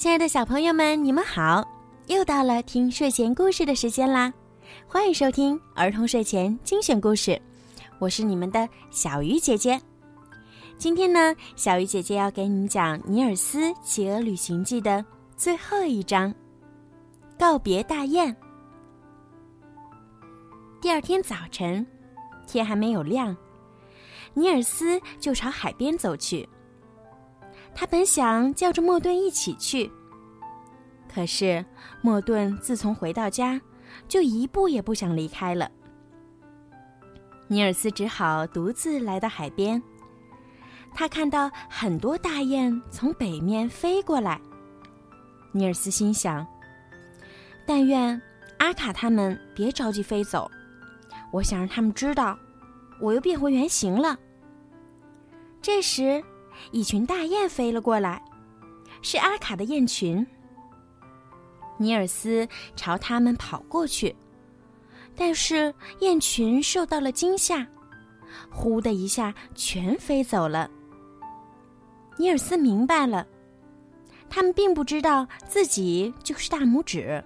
亲爱的小朋友们，你们好！又到了听睡前故事的时间啦，欢迎收听儿童睡前精选故事，我是你们的小鱼姐姐。今天呢，小鱼姐姐要给你们讲《尼尔斯企鹅旅行记》的最后一章——告别大雁。第二天早晨，天还没有亮，尼尔斯就朝海边走去。他本想叫着莫顿一起去，可是莫顿自从回到家，就一步也不想离开了。尼尔斯只好独自来到海边。他看到很多大雁从北面飞过来。尼尔斯心想：“但愿阿卡他们别着急飞走，我想让他们知道，我又变回原形了。”这时。一群大雁飞了过来，是阿卡的雁群。尼尔斯朝他们跑过去，但是雁群受到了惊吓，呼的一下全飞走了。尼尔斯明白了，他们并不知道自己就是大拇指。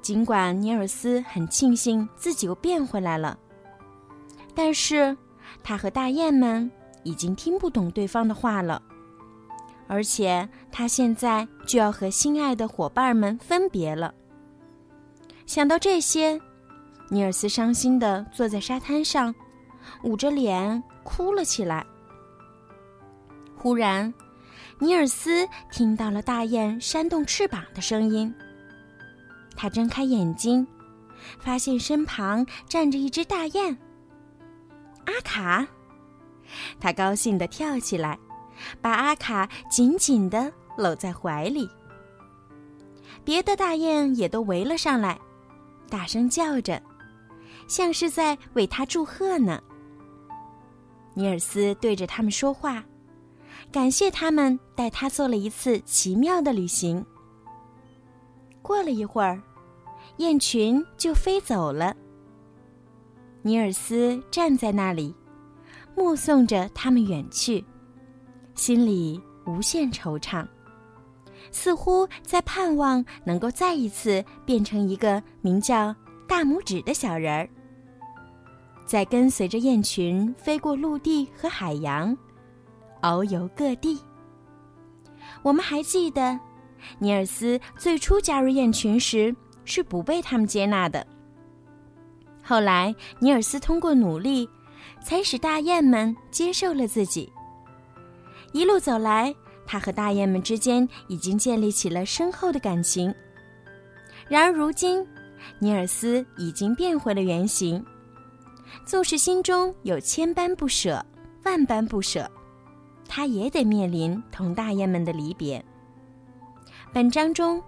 尽管尼尔斯很庆幸自己又变回来了，但是他和大雁们。已经听不懂对方的话了，而且他现在就要和心爱的伙伴们分别了。想到这些，尼尔斯伤心的坐在沙滩上，捂着脸哭了起来。忽然，尼尔斯听到了大雁扇动翅膀的声音。他睁开眼睛，发现身旁站着一只大雁。阿卡。他高兴地跳起来，把阿卡紧紧地搂在怀里。别的大雁也都围了上来，大声叫着，像是在为他祝贺呢。尼尔斯对着他们说话，感谢他们带他做了一次奇妙的旅行。过了一会儿，雁群就飞走了。尼尔斯站在那里。目送着他们远去，心里无限惆怅，似乎在盼望能够再一次变成一个名叫大拇指的小人儿，在跟随着雁群飞过陆地和海洋，遨游各地。我们还记得，尼尔斯最初加入雁群时是不被他们接纳的。后来，尼尔斯通过努力。才使大雁们接受了自己。一路走来，他和大雁们之间已经建立起了深厚的感情。然而如今，尼尔斯已经变回了原形，纵使心中有千般不舍、万般不舍，他也得面临同大雁们的离别。本章中，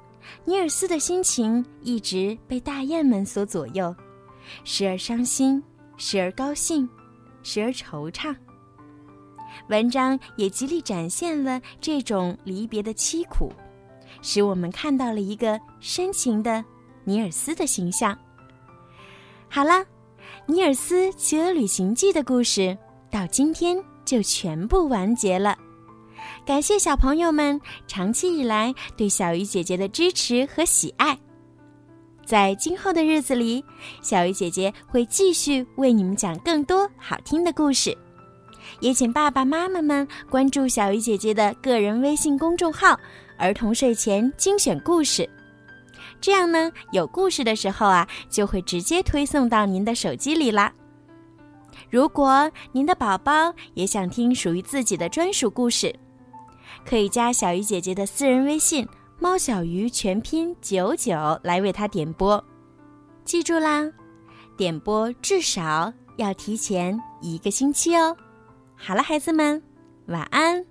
尼尔斯的心情一直被大雁们所左右，时而伤心，时而高兴。时而惆怅。文章也极力展现了这种离别的凄苦，使我们看到了一个深情的尼尔斯的形象。好了，《尼尔斯骑鹅旅行记》的故事到今天就全部完结了。感谢小朋友们长期以来对小鱼姐姐的支持和喜爱。在今后的日子里，小鱼姐姐会继续为你们讲更多好听的故事，也请爸爸妈妈们关注小鱼姐姐的个人微信公众号“儿童睡前精选故事”，这样呢，有故事的时候啊，就会直接推送到您的手机里啦。如果您的宝宝也想听属于自己的专属故事，可以加小鱼姐姐的私人微信。猫小鱼全拼九九来为他点播，记住啦，点播至少要提前一个星期哦。好了，孩子们，晚安。